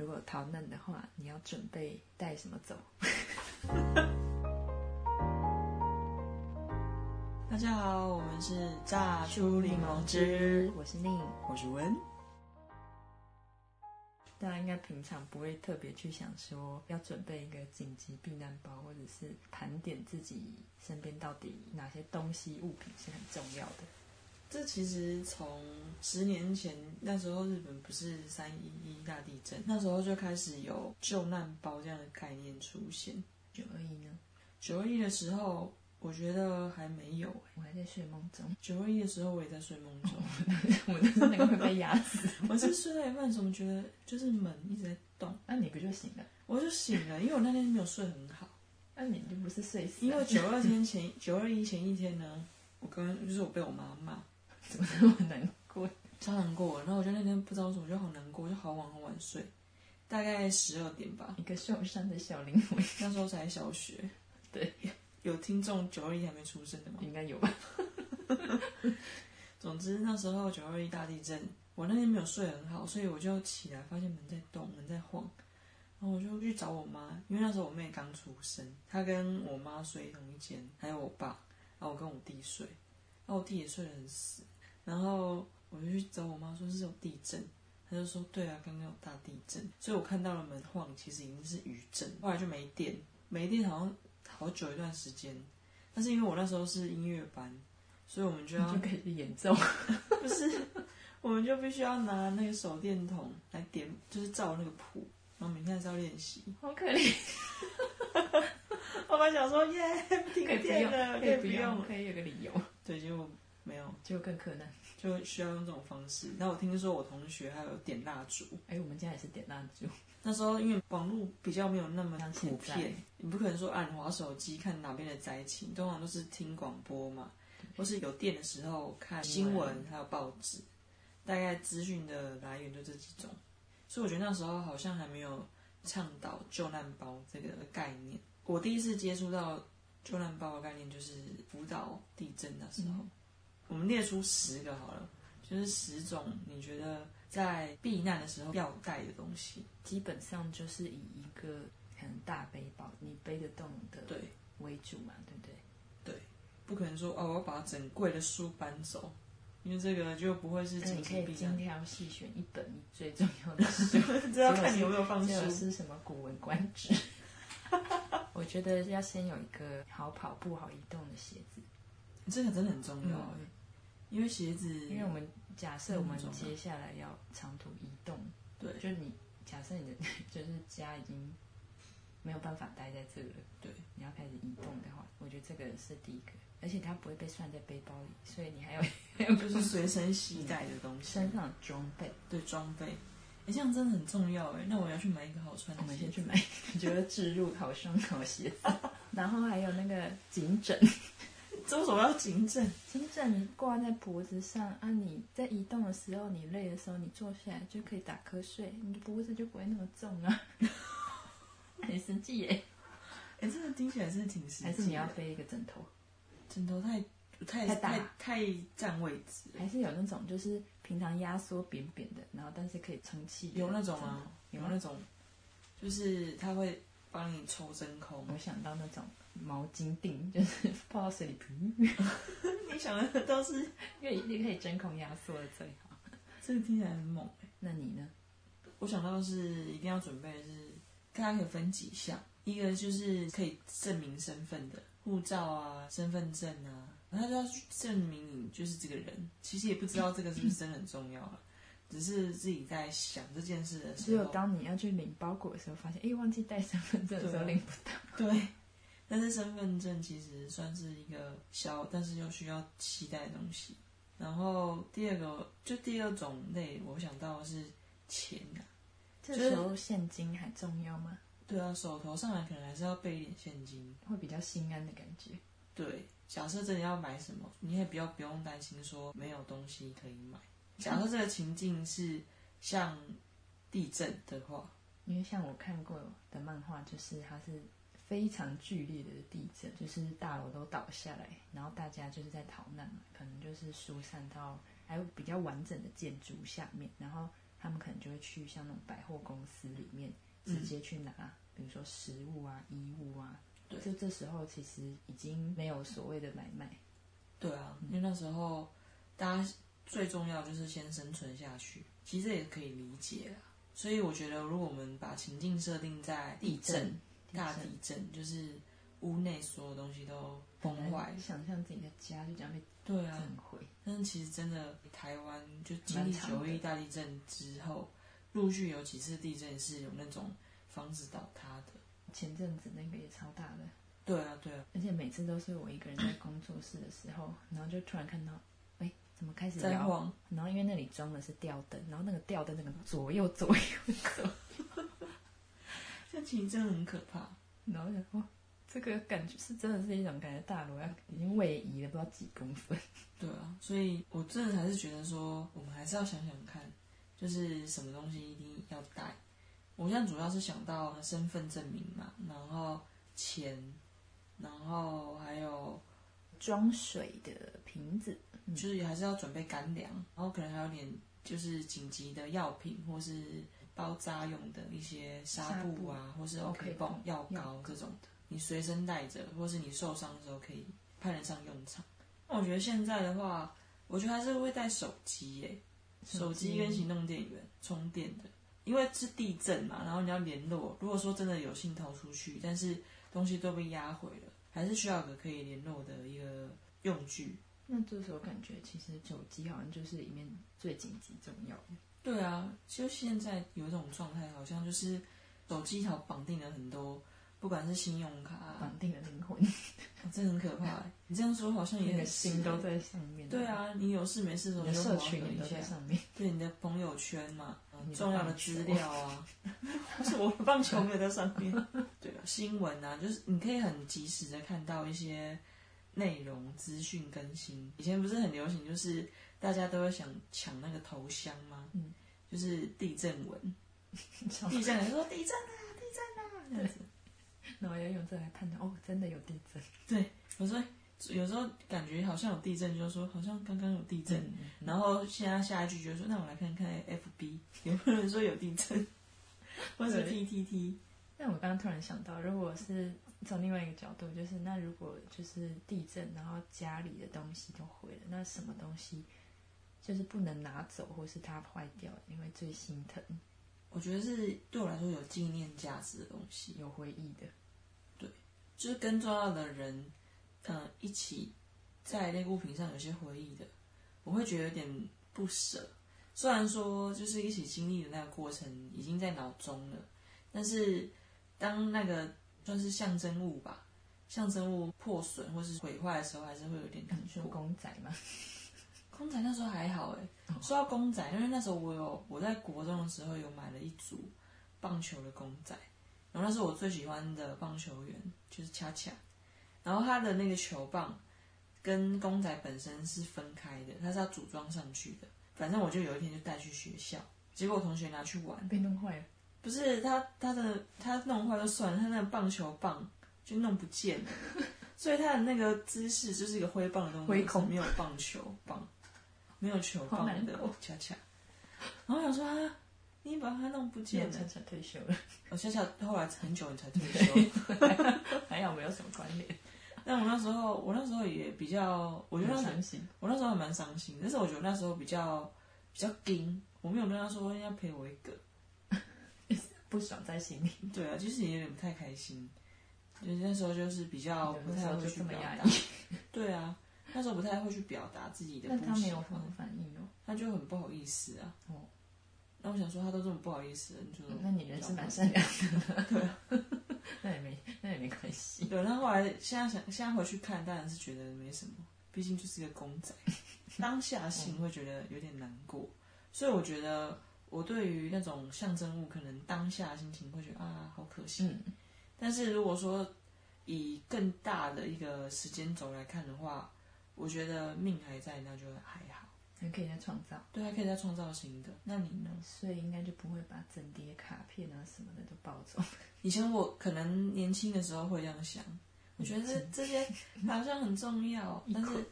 如果逃难的话，你要准备带什么走？大家好，我们是榨出柠檬汁，我是宁。我是温。大家应该平常不会特别去想说要准备一个紧急避难包，或者是盘点自己身边到底哪些东西物品是很重要的。这其实从十年前那时候，日本不是三一一大地震，那时候就开始有救难包这样的概念出现。九二一呢？九二一的时候，我觉得还没有、欸。我还在睡梦中，九二一的时候，我也在睡梦中。我那时候那个会被压死。我是睡到一半，怎么觉得就是门一直在动，那你不就醒了？我就醒了，因为我那天没有睡很好。那你就不是睡死？因为九二天前，九二一前一天呢，我跟就是我被我妈骂，怎么那么难过？超难过。然后我就那天不知道为什么，我就好难过，我就好晚好晚睡，大概十二点吧。一个受伤的小灵魂，那时候才小学，对，有听众九二一还没出生的吗？应该有吧？总之那时候九二一大地震，我那天没有睡很好，所以我就起来发现门在动，门在晃，然后我就去找我妈，因为那时候我妹刚出生，她跟我妈睡同一间，还有我爸，然后我跟我弟睡，然后我弟也睡得很死，然后我就去找我妈说是有地震，她就说对啊，刚刚有大地震，所以我看到了门晃，其实已经是余震，后来就没电，没电好像好久一段时间，但是因为我那时候是音乐班。所以我们就要就开始演奏，不是，我们就必须要拿那个手电筒来点，就是照那个谱，然后明天还是要练习。好可怜。我本来想说耶，停可以不用，电了，可以不用，用，可以有个理由，对，结果没有，结果更困难。就需要用这种方式。那我听说我同学还有点蜡烛，哎，我们家也是点蜡烛，那时候因为网络比较没有那么普遍，你不可能说按滑手机看哪边的灾情，通常都是听广播嘛，或是有电的时候看新闻，还有报纸，大概资讯的来源就这几种。所以我觉得那时候好像还没有倡导救难包这个概念。我第一次接触到救难包的概念就是福岛地震那时候，我们列出十个好了，就是十种你觉得在避难的时候要带的东西。基本上就是以一个可能大背包，你背得动的对为主嘛，对不对？对，不可能说哦，我要把整柜的书搬走，因为这个就不会是紧急避难。精挑细选一本你最重要的书，这要看你有没有放这个书。是什么《古文观止》。我觉得要先有一个好跑步、好移动的鞋子，这个真的很重要因为鞋子，因为我们假设我们接下来要长途移动，对。就是你假设你的 就是家已经没有办法待在这了，对。你要开始移动的话，我觉得这个是第一个，而且它不会被算在背包里，所以你还有还有就是随身携带的东西，身上的装备。对装备，哎，这样真的很重要哎。那我要去买一个好穿的我们先去买，你觉得置入好双好鞋子，然后还有那个颈枕，这为什么要颈枕？颈枕你挂在脖子上啊，你在移动的时候，你累的时候，你坐下来就可以打瞌睡，你的脖子就不会那么重啊，很实际耶。哎，这个听起来是挺实。还是你要背一个枕头？枕头太太太大太太占位置，还是有那种就是平常压缩扁扁的，然后但是可以充气有那种吗啊，有有那种，就是它会帮你抽真空。我想到那种毛巾锭，就是泡到水里，噗，你想的都是越越可以真空压缩的最好。这个听起来很猛哎。那你呢？我想到是一定要准备的是，大家可以分几项，一个就是可以证明身份的护照啊、身份证啊，然后就要去证明你就是这个人。其实也不知道这个是不是真的很重要啊，只是自己在想这件事的时候只有，当你要去领包裹的时候，发现哎忘记带身份证的时候领不到。对。但是身份证其实算是一个小，但是又需要期待的东西。然后第二个，就第二种类，我想到的是钱啊。这时候现金还重要吗？对啊，手头上来可能还是要备一点现金。会比较心安的感觉。对，假设真的要买什么，你也不要不用担心说没有东西可以买。假设这个情境是像地震的话，因为像我看过的漫画，就是它是非常剧烈的地震，就是大楼都倒下来，然后大家就是在逃难嘛，可能就是疏散到还有比较完整的建筑下面，然后他们可能就会去像那种百货公司里面，直接去拿，比如说食物啊、衣物啊。对就这时候其实已经没有所谓的买卖。对啊，因为那时候大家最重要就是先生存下去，其实这也可以理解啦。所以我觉得，如果我们把情境设定在地震、大地震，就是屋内所有东西都崩坏，想象自己的家就这样被对啊，震毁。但是其实真的，台湾就经历九一大地震之后，陆续有几次地震是有那种房子倒塌的。前阵子那个也超大的，对啊，对啊，而且每次都是我一个人在工作室的时候，然后就突然看到，哎，怎么开始摇？在晃，然后因为那里装的是吊灯，然后那个吊灯那个左右左右走，这其实真的很可怕。然后我想哦，这个感觉是真的是一种感觉，大楼要已经位移了不知道几公分。对啊，所以我真的还是觉得说，我们还是要想想看，就是什么东西一定要带。我现在主要是想到身份证明嘛，然后钱，然后还有装水的瓶子，就是还是要准备干粮，然后可能还有点就是紧急的药品，或是包扎用的一些纱布啊，或是 OK 绷、药膏这种的，你随身带着，或是你受伤的时候可以派得上用场。那我觉得现在的话，我觉得还是会带手机耶，手机跟行动电源充电的。因为是地震嘛，然后你要联络。如果说真的有幸逃出去，但是东西都被压毁了，还是需要个可以联络的一个用具。那这时候感觉其实手机好像就是里面最紧急重要的。对啊，就现在有一种状态，好像就是手机条绑定了很多，不管是信用卡，绑定了灵魂，真的很可怕。你这样说好像也很心都在上面。对啊，你有事没事的时候，你的社群也都在上面。对你的朋友圈嘛。重要的资料啊，是我棒球没有在上面。对啊，新闻啊，就是你可以很及时的看到一些内容资讯更新。以前不是很流行，就是大家都会想抢那个头香吗？嗯，就是地震文，地震人说地震啊，地震啊，这样子。然后要用这来判断，哦，真的有地震。对，我说。有时候感觉好像有地震，就说好像刚刚有地震，然后现在下一句就说，那我来看看 F B 有没有人说有地震，或是 P T T。那我刚刚突然想到，如果是从另外一个角度，就是那如果就是地震，然后家里的东西都毁了，那什么东西就是不能拿走，或是它坏掉，因为最心疼。我觉得是对我来说有纪念价值的东西，有回忆的。对，就是跟重要的人。嗯，一起在那个物品上有些回忆的，我会觉得有点不舍。虽然说就是一起经历的那个过程已经在脑中了，但是当那个算是象征物吧，象征物破损或是毁坏的时候，还是会有点难过。公仔吗？公仔那时候还好哎。说到公仔，因为那时候我有我在国中的时候有买了一组棒球的公仔，然后那是我最喜欢的棒球员，就是恰恰。然后他的那个球棒跟公仔本身是分开的，它是要组装上去的。反正我就有一天就带去学校，结果我同学拿去玩，被弄坏了。不是他他的他弄坏就算了，他那个棒球棒就弄不见了，所以他的那个姿势就是一个挥棒的东西，没有棒球棒，没有球棒的恰恰。然后想说啊，你把他弄不见了，恰恰退休了。我恰恰后来很久你才退休，还好没有什么关联。但我那时候，我那时候也比较，我觉得伤心。我那时候还蛮伤心，但是我觉得那时候比较比较惊，我没有跟他说要陪我一个，不爽在心里。对啊，其实也有点不太开心，就是那时候就是比较不太会去表达。对啊，那时候不太会去表达自己的。那他没有什么反应哦，他就很不好意思啊。哦。那我想说，他都这么不好意思，你就那你人是蛮善良的，对。那也没，那也没关系。对，那后来现在想，现在回去看，当然是觉得没什么，毕竟就是一个公仔。当下性会觉得有点难过，所以我觉得我对于那种象征物，可能当下心情会觉得啊，好可惜。嗯。但是如果说以更大的一个时间轴来看的话，我觉得命还在，那就还好。还可以再创造，对，还可以再创造新的。那你呢？所以应该就不会把整叠卡片啊什么的都抱走。以前我可能年轻的时候会这样想，我觉得这这些好像很重要，但是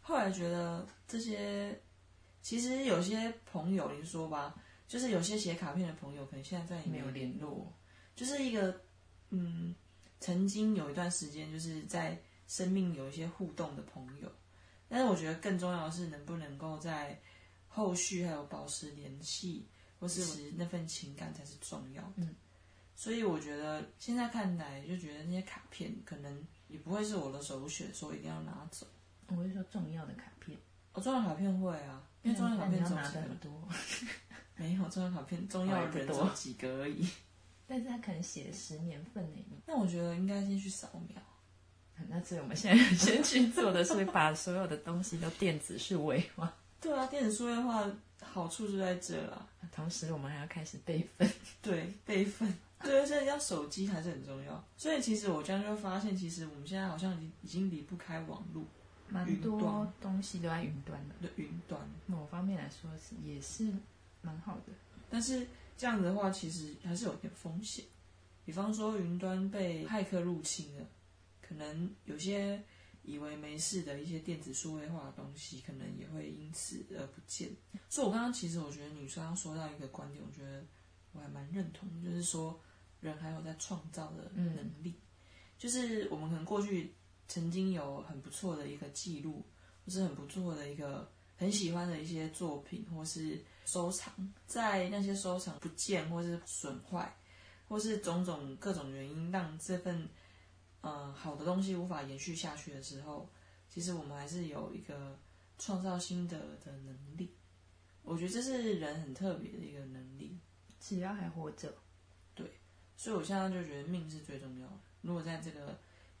后来觉得这些其实有些朋友，你说吧，就是有些写卡片的朋友，可能现在再也没有联络。就是一个嗯，曾经有一段时间就是在生命有一些互动的朋友，但是我觉得更重要的是能不能够在后续还有保持联系，或是那份情感才是重要的。嗯，所以我觉得现在看来就觉得那些卡片可能也不会是我的首选，说一定要拿走。我会说重要的卡片，哦，重要卡片会啊，因为重要卡片但你要拿只有几个的很多，没有重要卡片，重要的人只有几个而已。但是他可能写十年份呢。你那我觉得应该先去扫描。那所以我们现在 先去做的是把所有的东西都电子数位化，对啊，电子数位化好处就在这了。同时我们还要开始备份。对，备份。对，而且要手机还是很重要。所以其实我这样就会发现，其实我们现在好像已已经离不开网络蛮多东西都在云端的，的云端。某方面来说是也是蛮好的。但是这样子的话，其实还是有点风险。比方说，云端被骇客入侵了，可能有些以为没事的一些电子数位化的东西，可能也会因此而不见。所以，我刚刚其实我觉得女生要说到一个观点，我觉得我还蛮认同，就是说人还有在创造的能力，就是我们可能过去曾经有很不错的一个记录，或是很不错的一个很喜欢的一些作品，或是收藏，在那些收藏不见或是损坏，或是种种各种原因让这份呃好的东西无法延续下去的时候，其实我们还是有一个创造新的的能力。我觉得这是人很特别的一个能力，只要还活着，对所以我现在就觉得命是最重要的。如果在这个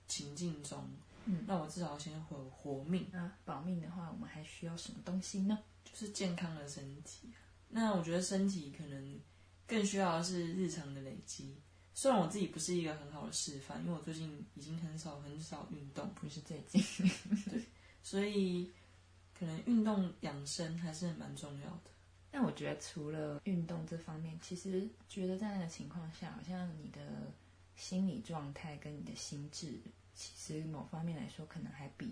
情境中，嗯，那我至少先活活命，那保命的话，我们还需要什么东西呢？就是健康的身体啊。那我觉得身体可能更需要的是日常的累积。虽然我自己不是一个很好的示范，因为我最近已经很少很少运动，不是最近，对所以可能运动养生还是蛮重要的。但我觉得除了运动这方面，其实觉得在那个情况下，好像你的心理状态跟你的心智，其实某方面来说，可能还比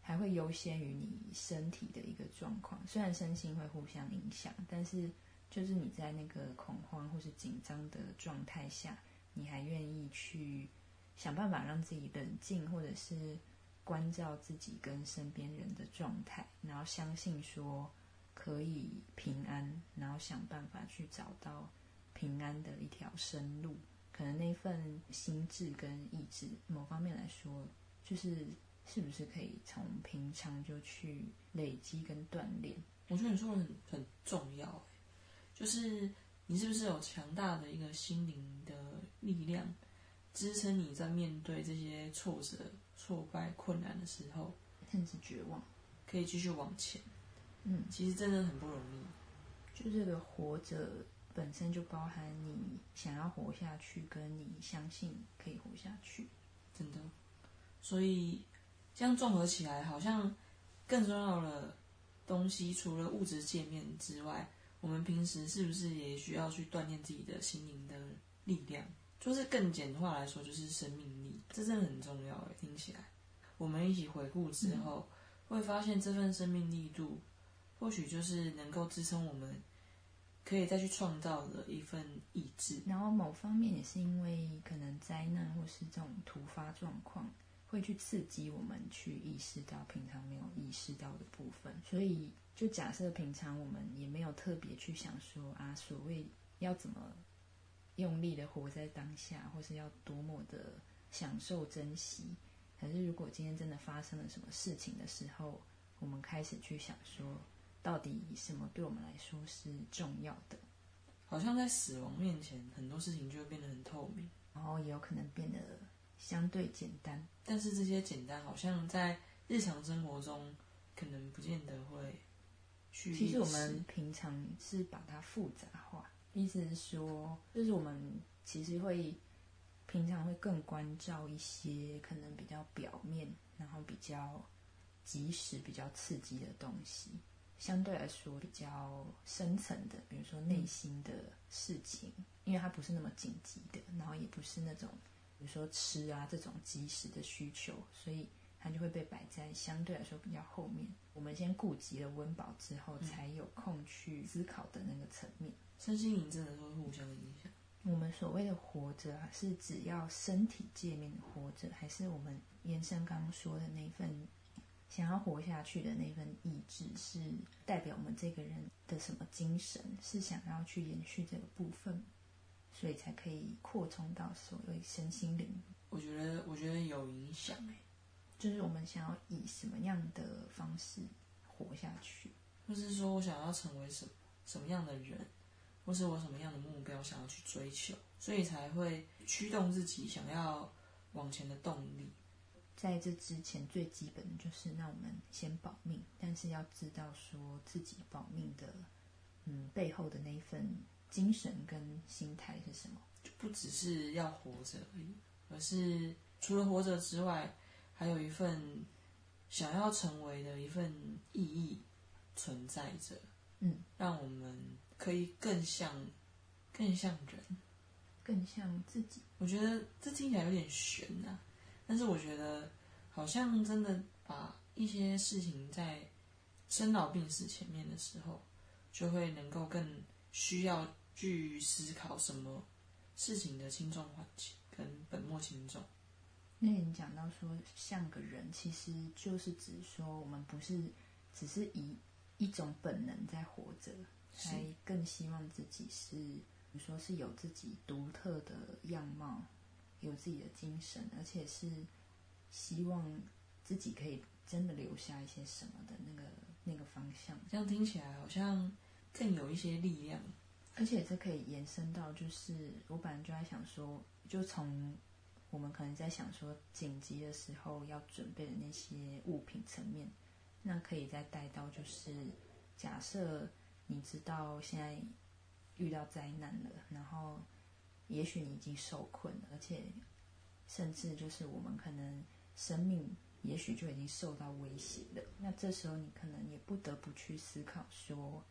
还会优先于你身体的一个状况。虽然身心会互相影响，但是就是你在那个恐慌或是紧张的状态下，你还愿意去想办法让自己冷静，或者是关照自己跟身边人的状态，然后相信说。可以平安，然后想办法去找到平安的一条生路。可能那份心智跟意志，某方面来说，就是是不是可以从平常就去累积跟锻炼？我觉得你说的很很重要，就是你是不是有强大的一个心灵的力量，支撑你在面对这些挫折、挫败、困难的时候，甚至绝望。可以继续往前。嗯，其实真的很不容易。就这个活着本身就包含你想要活下去，跟你相信可以活下去。真的。所以这样综合起来，好像更重要的东西，除了物质界面之外，我们平时是不是也需要去锻炼自己的心灵的力量？就是更简化来说，就是生命力，这真的很重要诶。听起来，我们一起回顾之后，会发现这份生命力度，或许就是能够支撑我们可以再去创造的一份意志。然后某方面也是因为可能灾难或是这种突发状况，会去刺激我们去意识到平常没有意识到的部分。所以就假设平常我们也没有特别去想说啊，所谓要怎么用力的活在当下，或是要多么的享受珍惜。可是如果今天真的发生了什么事情的时候，我们开始去想说，到底什么对我们来说是重要的？好像在死亡面前，很多事情就会变得很透明。然后也有可能变得相对简单。但是这些简单，好像在日常生活中，可能不见得会去。其实我们平常是把它复杂化，意思是说，就是我们其实会平常会更关照一些可能比较表面，然后比较及时、比较刺激的东西，相对来说比较深层的，比如说内心的事情，因为它不是那么紧急的，然后也不是那种比如说吃啊这种及时的需求，所以它就会被摆在相对来说比较后面。我们先顾及了温饱之后，才有空去思考的那个层面。身心灵真的会互相影响。我们所谓的活着啊，是只要身体界面的活着，还是我们延伸刚刚说的那份想要活下去的那份意志，是代表我们这个人的什么精神，是想要去延续这个部分，所以才可以扩充到所谓身心灵。我觉得，我觉得有影响哎，就是我们想要以什么样的方式活下去，或是说我想要成为什么什么样的人。或是我什么样的目标想要去追求，所以才会驱动自己想要往前的动力。在这之前，最基本的就是，让我们先保命，但是要知道说自己保命的，嗯，背后的那一份精神跟心态是什么，就不只是要活着而已，而是除了活着之外，还有一份想要成为的一份意义存在着。嗯，让我们。可以更像，更像人，更像自己。我觉得这听起来有点悬呐，但是我觉得好像真的把一些事情在生老病死前面的时候，就会能够更需要去思考什么事情的轻重缓急跟本末轻重。那你讲到说像个人，其实就是指说我们不是只是以一种本能在活着。才更希望自己是，比如说是有自己独特的样貌，有自己的精神，而且是希望自己可以真的留下一些什么的那个那个方向。这样听起来好像更有一些力量，而且这可以延伸到，就是我本来就在想说，就从我们可能在想说紧急的时候要准备的那些物品层面，那可以再带到就是假设。你知道现在遇到灾难了，然后也许你已经受困了，而且甚至就是我们可能生命也许就已经受到威胁了。那这时候你可能也不得不去思考说：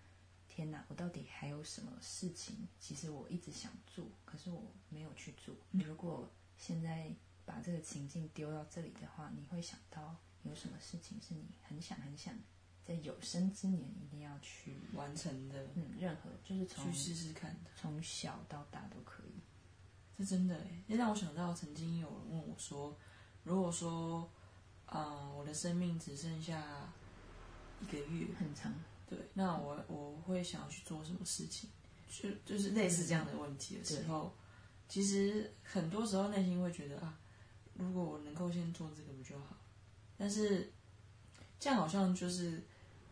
天哪，我到底还有什么事情？其实我一直想做，可是我没有去做。如果现在把这个情境丢到这里的话，你会想到有什么事情是你很想很想？在有生之年一定要去完成的，嗯，任何就是从去试试看的，从小到大都可以。是真的哎，也让我想到曾经有人问我说：“如果说，啊，我的生命只剩下一个月，很长，对，那我我会想要去做什么事情？就就是类似这样的问题的时候，其实很多时候内心会觉得啊，如果我能够先做这个不就好？但是这样好像就是。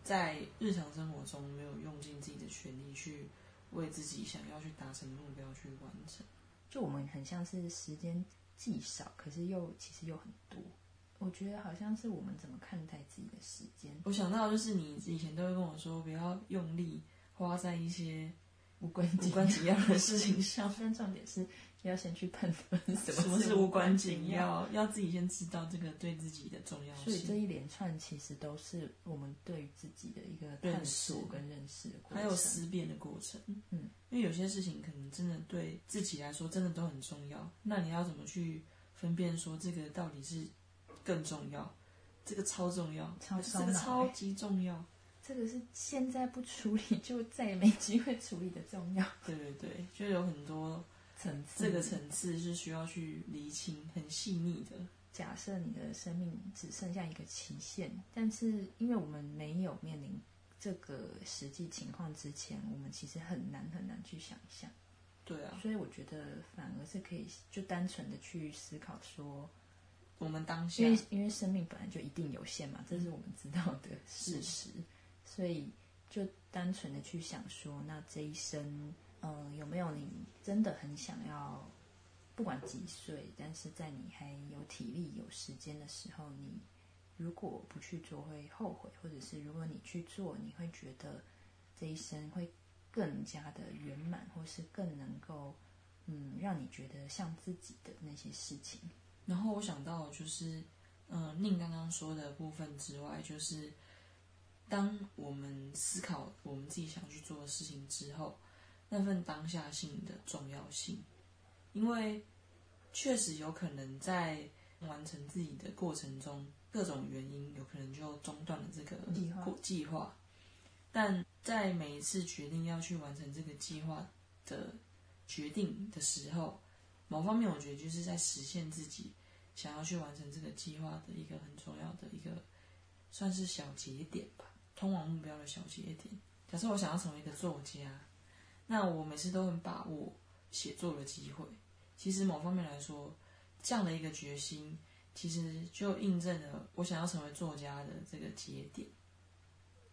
在日常生活中没有用尽自己的全力去为自己想要去达成的目标去完成，就我们很像是时间既少，可是又其实又很多。我觉得好像是我们怎么看待自己的时间。我想到就是你以前都会跟我说，不要用力花在一些无关无关紧要的事情上，但重点是。要先去判断 什么是无关紧要，要自己先知道这个对自己的重要性。所以这一连串其实都是我们对于自己的一个探索跟认识的过程，还有思辨的过程。嗯，因为有些事情可能真的对自己来说真的都很重要，那你要怎么去分辨说这个到底是更重要，这个超重要，这个超级重要，这个是现在不处理就再也没机会处理的重要。对对对，就有很多层次。这个层次是需要去厘清，很细腻的。假设你的生命只剩下一个期限，但是因为我们没有面临这个实际情况之前，我们其实很难很难去想象。对啊，所以我觉得反而是可以就单纯的去思考说，我们当下，因为因为生命本来就一定有限嘛，这是我们知道的事实，所以就单纯的去想说，那这一生。嗯，有没有你真的很想要，不管几岁，但是在你还有体力、有时间的时候，你如果不去做会后悔，或者是如果你去做，你会觉得这一生会更加的圆满，或是更能够嗯让你觉得像自己的那些事情。然后我想到就是，嗯，宁刚刚说的部分之外，就是当我们思考我们自己想去做的事情之后。那份当下性的重要性，因为确实有可能在完成自己的过程中，各种原因有可能就中断了这个计划。但在每一次决定要去完成这个计划的决定的时候，某方面我觉得就是在实现自己想要去完成这个计划的一个很重要的一个算是小节点吧，通往目标的小节点。假设我想要成为一个作家，那我每次都很把握写作的机会。其实某方面来说，这样的一个决心，其实就印证了我想要成为作家的这个节点。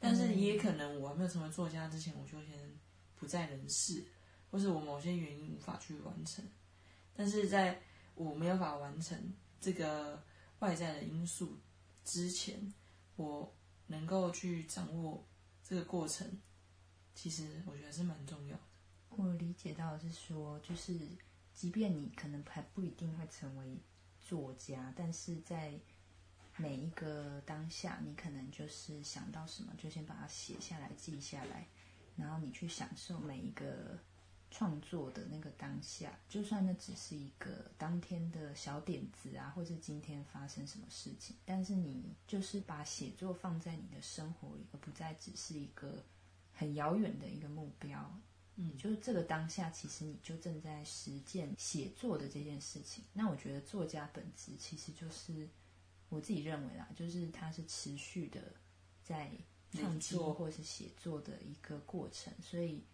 但是也可能我还没有成为作家之前，我就先不在人世，或是我某些原因无法去完成。但是在我没有法完成这个外在的因素之前，我能够去掌握这个过程，其实我觉得是蛮重要的。我理解到是说，就是即便你可能还不一定会成为作家，但是在每一个当下，你可能就是想到什么，就先把它写下来、记下来，然后你去享受每一个创作的那个当下，就算那只是一个当天的小点子啊，或是今天发生什么事情，但是你就是把写作放在你的生活里，而不再只是一个很遥远的一个目标。嗯，就是这个当下，其实你就正在实践写作的这件事情。那我觉得作家本质其实就是我自己认为啦，就是它是持续的在创作或是写作的一个过程，所以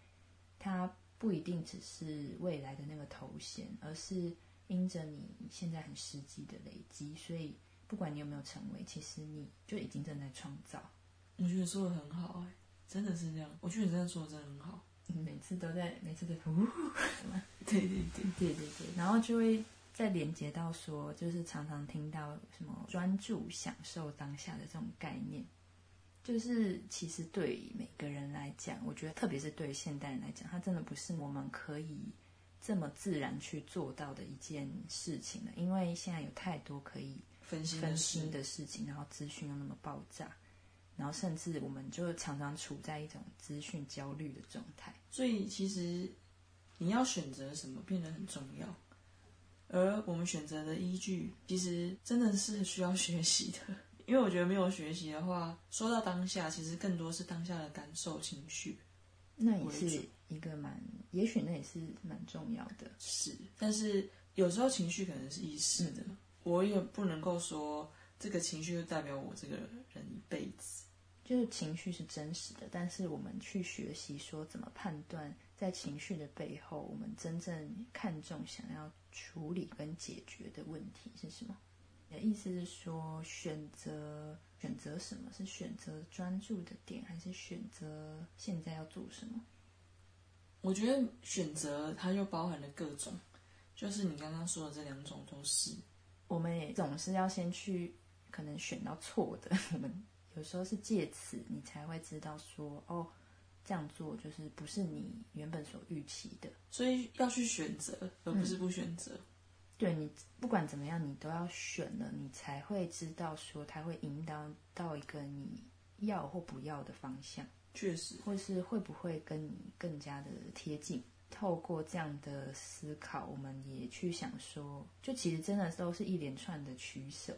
它不一定只是未来的那个头衔，而是因着你现在很实际的累积，所以不管你有没有成为，其实你就已经正在创造。我觉得说的很好，哎，真的是这样。我觉得你真的说的真的很好。你每次都在，每次都呼，对对对对对对，然后就会再连接到说，就是常常听到什么专注享受当下的这种概念，就是其实对每个人来讲，我觉得特别是对现代人来讲，它真的不是我们可以这么自然去做到的一件事情了，因为现在有太多可以分心分心的事情，然后资讯又那么爆炸。然后甚至我们就常常处在一种资讯焦虑的状态，所以其实你要选择什么变得很重要，而我们选择的依据其实真的是需要学习的，因为我觉得没有学习的话，说到当下，其实更多是当下的感受情绪，那也是一个蛮，也许那也是蛮重要的，是，但是有时候情绪可能是一时的，我也不能够说这个情绪就代表我这个人一辈子。就是情绪是真实的，但是我们去学习说怎么判断，在情绪的背后，我们真正看重、想要处理跟解决的问题是什么？你的意思是说，选择选择什么是选择专注的点，还是选择现在要做什么？我觉得选择它又包含了各种，就是你刚刚说的这两种都是。我们也总是要先去可能选到错的，我们。有时候是借此，你才会知道说，哦，这样做就是不是你原本所预期的，所以要去选择，而不是不选择。对你不管怎么样，你都要选了，你才会知道说，它会引导到一个你要或不要的方向。确实，或是会不会跟你更加的贴近？透过这样的思考，我们也去想说，就其实真的都是一连串的取舍。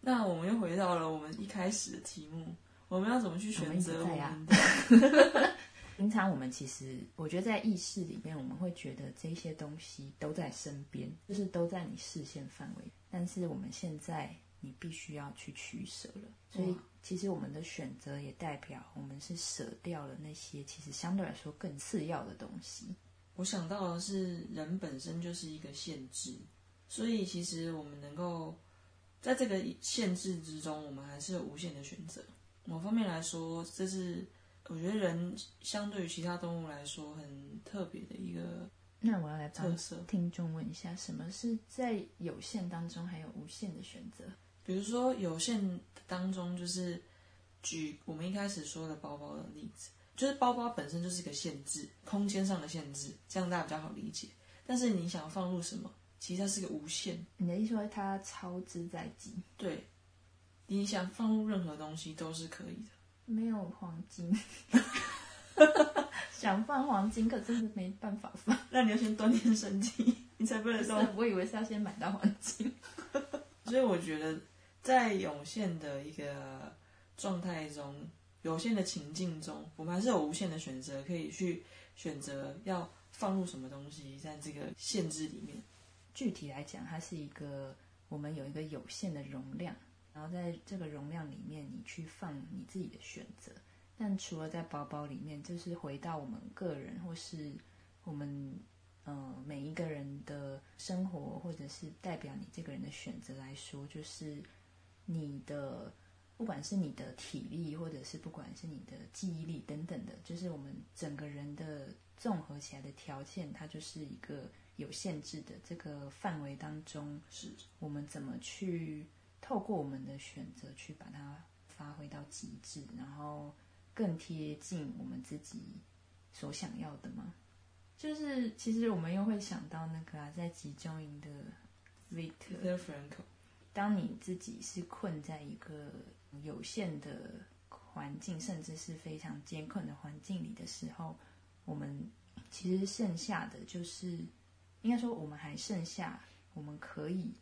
那我们又回到了我们一开始的题目，我们要怎么去选择我们的？平常我们其实，我觉得在意识里面，我们会觉得这些东西都在身边，就是都在你视线范围。但是我们现在，你必须要去取舍了。所以，其实我们的选择也代表我们是舍掉了那些其实相对来说更次要的东西。我想到的是，人本身就是一个限制，所以其实我们能够。在这个限制之中，我们还是有无限的选择。某方面来说，这是我觉得人相对于其他动物来说很特别的一个。那我要来帮听众问一下，什么是在有限当中还有无限的选择？比如说有限当中，就是举我们一开始说的包包的例子，就是包包本身就是一个限制，空间上的限制，这样大家比较好理解。但是你想要放入什么？其实它是个无限。你的意思说它超支在即？对，你想放入任何东西都是可以的。没有黄金，想放黄金可真的没办法放。那你要先锻炼身体，你才不能说。我以为是要先买到黄金。所以我觉得，在有限的一个状态中，有限的情境中，我们还是有无限的选择，可以去选择要放入什么东西在这个限制里面。具体来讲，它是一个我们有一个有限的容量，然后在这个容量里面，你去放你自己的选择。但除了在包包里面，就是回到我们个人或是我们呃每一个人的生活，或者是代表你这个人的选择来说，就是你的不管是你的体力，或者是不管是你的记忆力等等的，就是我们整个人的综合起来的条件，它就是一个有限制的这个范围当中，是我们怎么去透过我们的选择去把它发挥到极致，然后。更贴近我们自己所想要的吗？就是其实我们又会想到那个啊，在集中营的 Victor 当你自己是困在一个有限的环境，甚至是非常艰困的环境里的时候，我们其实剩下的就是，应该说我们还剩下我们可以。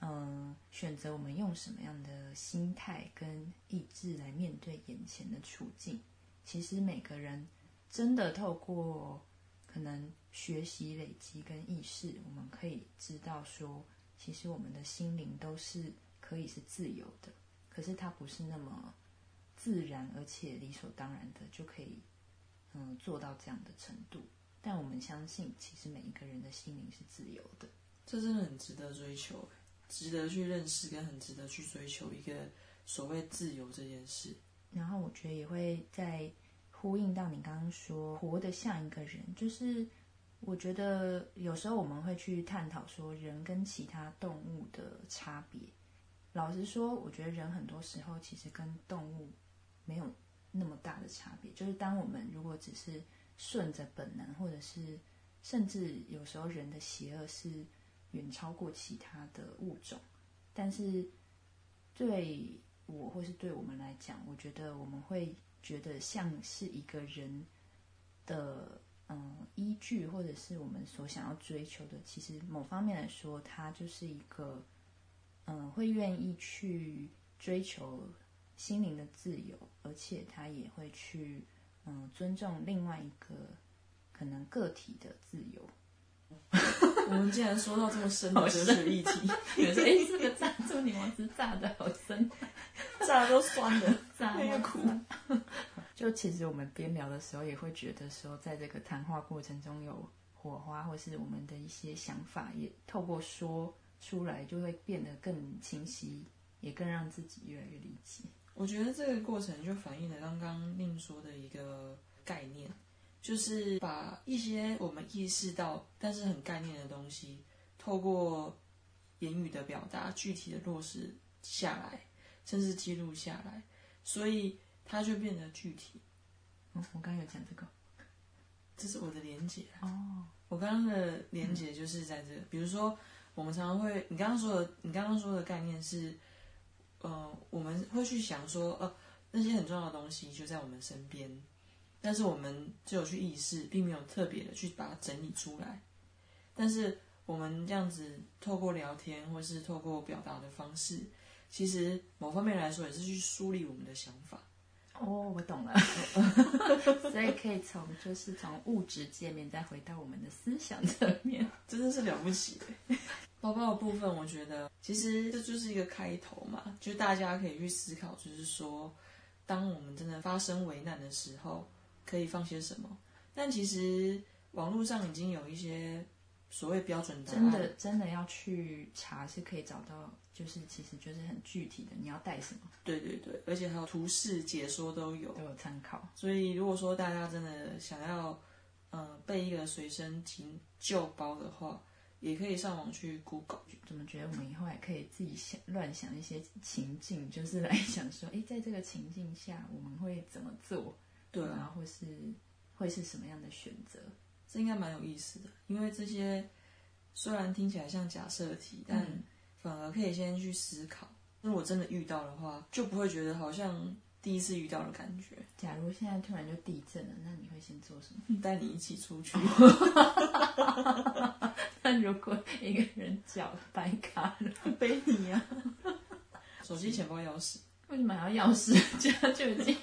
嗯，选择我们用什么样的心态跟意志来面对眼前的处境。其实每个人真的透过可能学习累积跟意识，我们可以知道说，其实我们的心灵都是可以是自由的。可是它不是那么自然而且理所当然的就可以嗯做到这样的程度。但我们相信，其实每一个人的心灵是自由的。这真的很值得追求。值得去认识，跟很值得去追求一个所谓自由这件事。然后我觉得也会在呼应到你刚刚说活得像一个人，就是我觉得有时候我们会去探讨说人跟其他动物的差别。老实说，我觉得人很多时候其实跟动物没有那么大的差别。就是当我们如果只是顺着本能，或者是甚至有时候人的邪恶是。远超过其他的物种，但是对我或是对我们来讲，我觉得我们会觉得像是一个人的嗯依据，或者是我们所想要追求的。其实某方面来说，他就是一个嗯会愿意去追求心灵的自由，而且他也会去嗯尊重另外一个可能个体的自由。我们竟然说到这么深的哲学议题，有 说哎，这个炸猪女王子炸的好深，炸都酸的，炸又苦。就其实我们边聊的时候，也会觉得说，在这个谈话过程中有火花，或是我们的一些想法，也透过说出来，就会变得更清晰，也更让自己越来越理解。我觉得这个过程就反映了刚刚宁说的一个概念。就是把一些我们意识到但是很概念的东西，透过言语的表达，具体的落实下来，甚至记录下来，所以它就变得具体。哦，我刚刚有讲这个，这是我的连结哦。我刚刚的连结就是在这，比如说我们常常会，你刚刚说的，你刚刚说的概念是，呃，我们会去想说，呃，那些很重要的东西就在我们身边。但是我们只有去意识，并没有特别的去把它整理出来。但是我们这样子透过聊天，或是透过表达的方式，其实某方面来说也是去梳理我们的想法。哦，我懂了。所以可以从就是从物质界面再回到我们的思想层面，真的是了不起。包包的部分，我觉得其实这就是一个开头嘛，就大家可以去思考，就是说，当我们真的发生危难的时候。可以放些什么？但其实网络上已经有一些所谓标准答案，真的真的要去查是可以找到，就是其实就是很具体的，你要带什么？对对对，而且还有图示解说都有，都有参考。所以如果说大家真的想要，呃，备一个随身急救包的话，也可以上网去 Google。怎么觉得我们以后还可以自己想乱想一些情境，就是来想说，哎，在这个情境下我们会怎么做？对啊，或是会是什么样的选择？这应该蛮有意思的，因为这些虽然听起来像假设题，但反而可以先去思考。如果真的遇到的话，就不会觉得好像第一次遇到的感觉。假如现在突然就地震了，那你会先做什么？带你一起出去。那如果一个人脚白卡了，背你啊？手机、钱包、钥匙。为什么还要钥匙？家就已经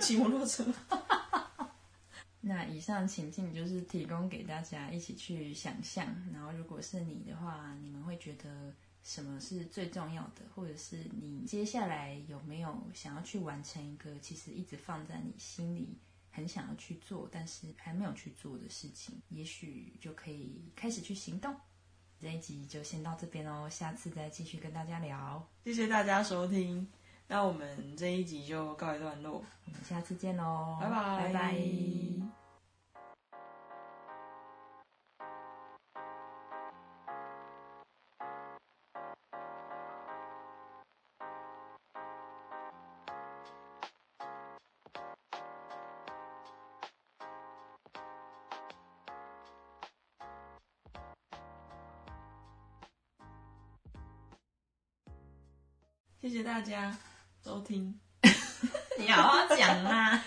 骑摩托车。那以上情境就是提供给大家一起去想象，然后如果是你的话，你们会觉得什么是最重要的，或者是你接下来有没有想要去完成一个其实一直放在你心里很想要去做，但是还没有去做的事情，也许就可以开始去行动。这一集就先到这边哦，下次再继续跟大家聊。谢谢大家收听，那我们这一集就告一段落，我们下次见喽，拜拜。拜拜。谢谢大家。收听。你好好讲啦。